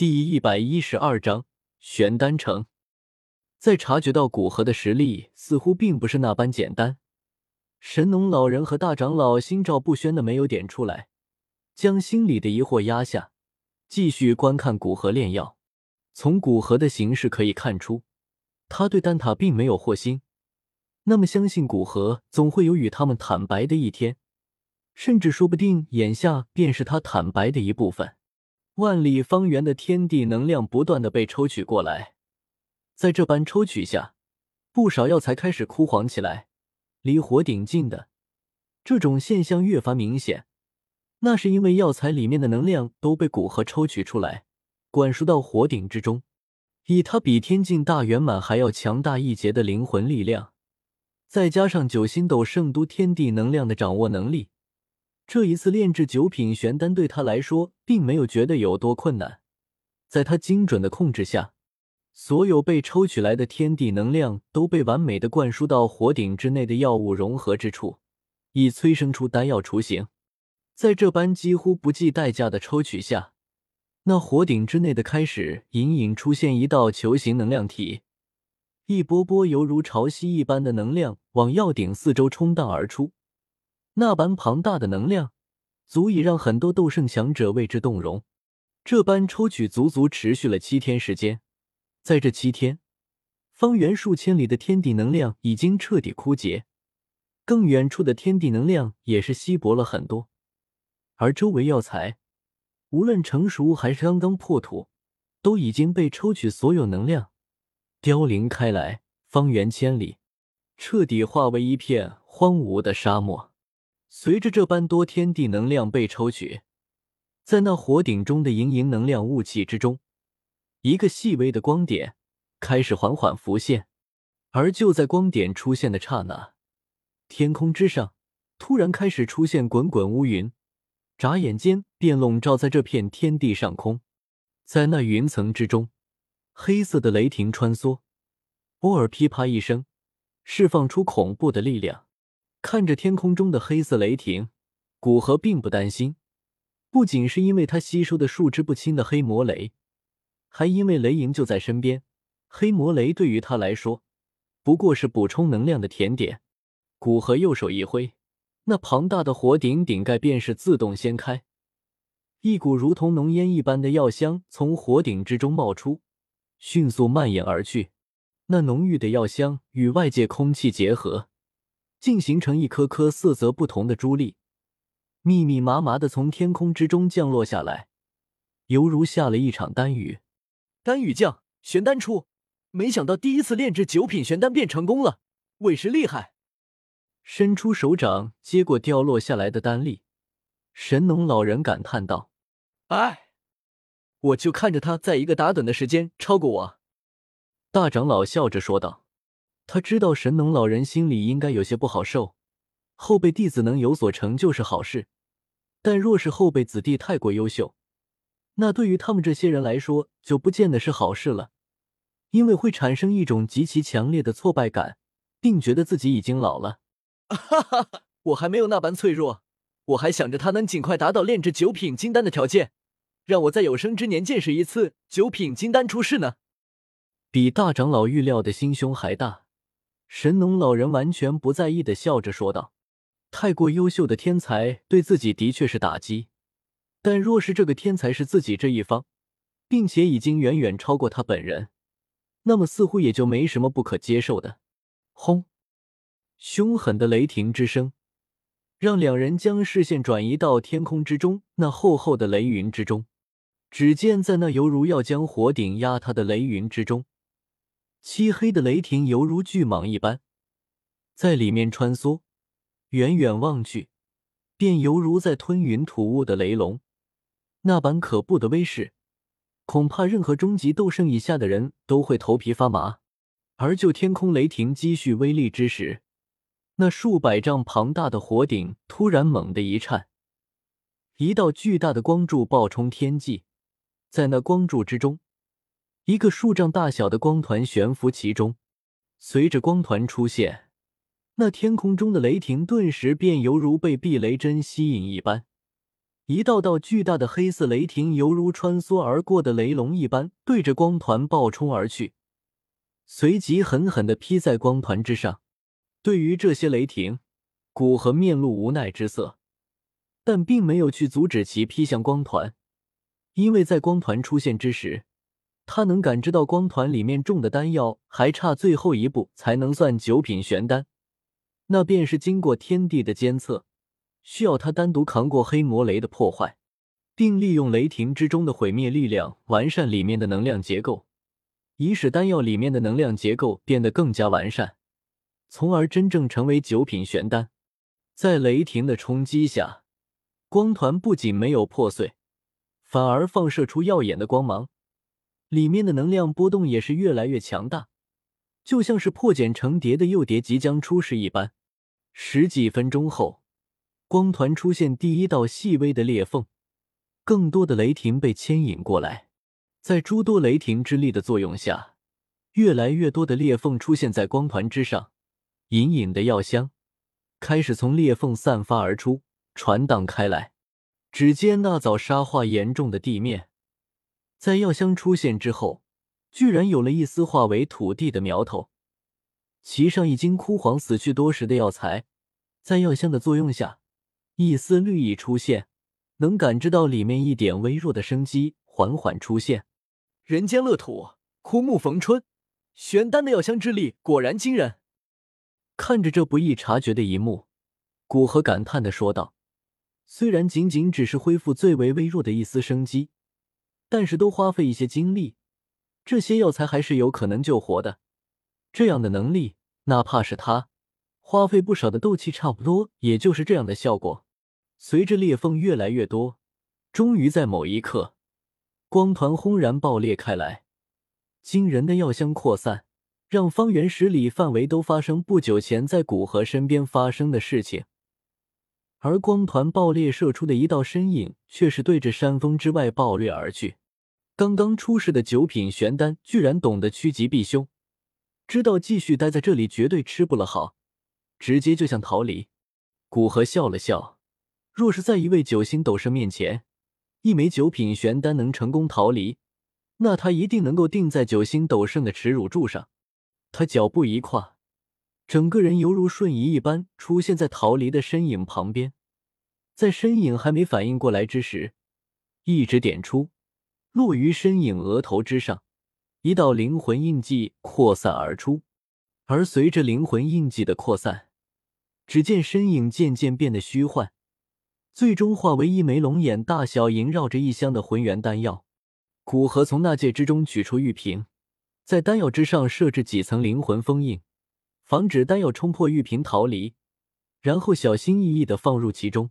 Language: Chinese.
第一百一十二章玄丹城。在察觉到古河的实力似乎并不是那般简单，神农老人和大长老心照不宣的没有点出来，将心里的疑惑压下，继续观看古河炼药。从古河的形式可以看出，他对丹塔并没有祸心。那么，相信古河总会有与他们坦白的一天，甚至说不定眼下便是他坦白的一部分。万里方圆的天地能量不断的被抽取过来，在这般抽取下，不少药材开始枯黄起来，离火顶近的这种现象越发明显。那是因为药材里面的能量都被古河抽取出来，灌输到火顶之中。以他比天境大圆满还要强大一截的灵魂力量，再加上九星斗圣都天地能量的掌握能力。这一次炼制九品玄丹对他来说，并没有觉得有多困难。在他精准的控制下，所有被抽取来的天地能量都被完美的灌输到火鼎之内的药物融合之处，以催生出丹药雏形。在这般几乎不计代价的抽取下，那火鼎之内的开始隐隐出现一道球形能量体，一波波犹如潮汐一般的能量往药鼎四周冲荡而出。那般庞大的能量，足以让很多斗圣强者为之动容。这般抽取足足持续了七天时间，在这七天，方圆数千里的天地能量已经彻底枯竭，更远处的天地能量也是稀薄了很多。而周围药材，无论成熟还是刚刚破土，都已经被抽取所有能量，凋零开来，方圆千里，彻底化为一片荒芜的沙漠。随着这般多天地能量被抽取，在那火顶中的盈盈能量雾气之中，一个细微的光点开始缓缓浮现。而就在光点出现的刹那，天空之上突然开始出现滚滚乌云，眨眼间便笼罩在这片天地上空。在那云层之中，黑色的雷霆穿梭，偶尔噼啪一声，释放出恐怖的力量。看着天空中的黑色雷霆，古河并不担心，不仅是因为他吸收的数之不清的黑魔雷，还因为雷影就在身边。黑魔雷对于他来说，不过是补充能量的甜点。古河右手一挥，那庞大的火顶顶盖便是自动掀开，一股如同浓烟一般的药香从火顶之中冒出，迅速蔓延而去。那浓郁的药香与外界空气结合。竟形成一颗颗色泽不同的珠粒，密密麻麻的从天空之中降落下来，犹如下了一场丹雨。丹雨降，玄丹出。没想到第一次炼制九品玄丹便成功了，委实厉害。伸出手掌接过掉落下来的丹粒，神农老人感叹道：“哎，我就看着他在一个打盹的时间超过我。”大长老笑着说道。他知道神农老人心里应该有些不好受，后辈弟子能有所成就是好事，但若是后辈子弟太过优秀，那对于他们这些人来说就不见得是好事了，因为会产生一种极其强烈的挫败感，并觉得自己已经老了。哈哈，我还没有那般脆弱，我还想着他能尽快达到炼制九品金丹的条件，让我在有生之年见识一次九品金丹出世呢。比大长老预料的心胸还大。神农老人完全不在意的笑着说道：“太过优秀的天才对自己的确是打击，但若是这个天才是自己这一方，并且已经远远超过他本人，那么似乎也就没什么不可接受的。”轰！凶狠的雷霆之声让两人将视线转移到天空之中那厚厚的雷云之中。只见在那犹如要将火顶压塌的雷云之中。漆黑的雷霆犹如巨蟒一般，在里面穿梭，远远望去，便犹如在吞云吐雾的雷龙，那般可怖的威势，恐怕任何终极斗圣以下的人都会头皮发麻。而就天空雷霆积蓄威力之时，那数百丈庞大的火顶突然猛地一颤，一道巨大的光柱爆冲天际，在那光柱之中。一个数丈大小的光团悬浮其中，随着光团出现，那天空中的雷霆顿时便犹如被避雷针吸引一般，一道道巨大的黑色雷霆犹如穿梭而过的雷龙一般，对着光团暴冲而去，随即狠狠地劈在光团之上。对于这些雷霆，古河面露无奈之色，但并没有去阻止其劈向光团，因为在光团出现之时，他能感知到光团里面种的丹药还差最后一步才能算九品玄丹，那便是经过天地的监测。需要他单独扛过黑魔雷的破坏，并利用雷霆之中的毁灭力量完善里面的能量结构，以使丹药里面的能量结构变得更加完善，从而真正成为九品玄丹。在雷霆的冲击下，光团不仅没有破碎，反而放射出耀眼的光芒，里面的能量波动也是越来越强大，就像是破茧成蝶的幼蝶即将出世一般。十几分钟后。光团出现第一道细微的裂缝，更多的雷霆被牵引过来，在诸多雷霆之力的作用下，越来越多的裂缝出现在光团之上，隐隐的药香开始从裂缝散发而出，传荡开来。只见那早沙化严重的地面，在药香出现之后，居然有了一丝化为土地的苗头，其上已经枯黄死去多时的药材，在药香的作用下。一丝绿意出现，能感知到里面一点微弱的生机缓缓出现。人间乐土，枯木逢春，玄丹的药香之力果然惊人。看着这不易察觉的一幕，古河感叹的说道：“虽然仅仅只是恢复最为微弱的一丝生机，但是都花费一些精力，这些药材还是有可能救活的。这样的能力，哪怕是他花费不少的斗气，差不多也就是这样的效果。”随着裂缝越来越多，终于在某一刻，光团轰然爆裂开来，惊人的药香扩散，让方圆十里范围都发生不久前在古河身边发生的事情。而光团爆裂射出的一道身影，却是对着山峰之外爆掠而去。刚刚出世的九品玄丹，居然懂得趋吉避凶，知道继续待在这里绝对吃不了好，直接就想逃离。古河笑了笑。若是在一位九星斗圣面前，一枚九品玄丹能成功逃离，那他一定能够定在九星斗圣的耻辱柱上。他脚步一跨，整个人犹如瞬移一般出现在逃离的身影旁边。在身影还没反应过来之时，一指点出，落于身影额头之上，一道灵魂印记扩散而出。而随着灵魂印记的扩散，只见身影渐渐变得虚幻。最终化为一枚龙眼大小、萦绕着一箱的浑元丹药。古河从纳戒之中取出玉瓶，在丹药之上设置几层灵魂封印，防止丹药冲破玉瓶逃离，然后小心翼翼的放入其中。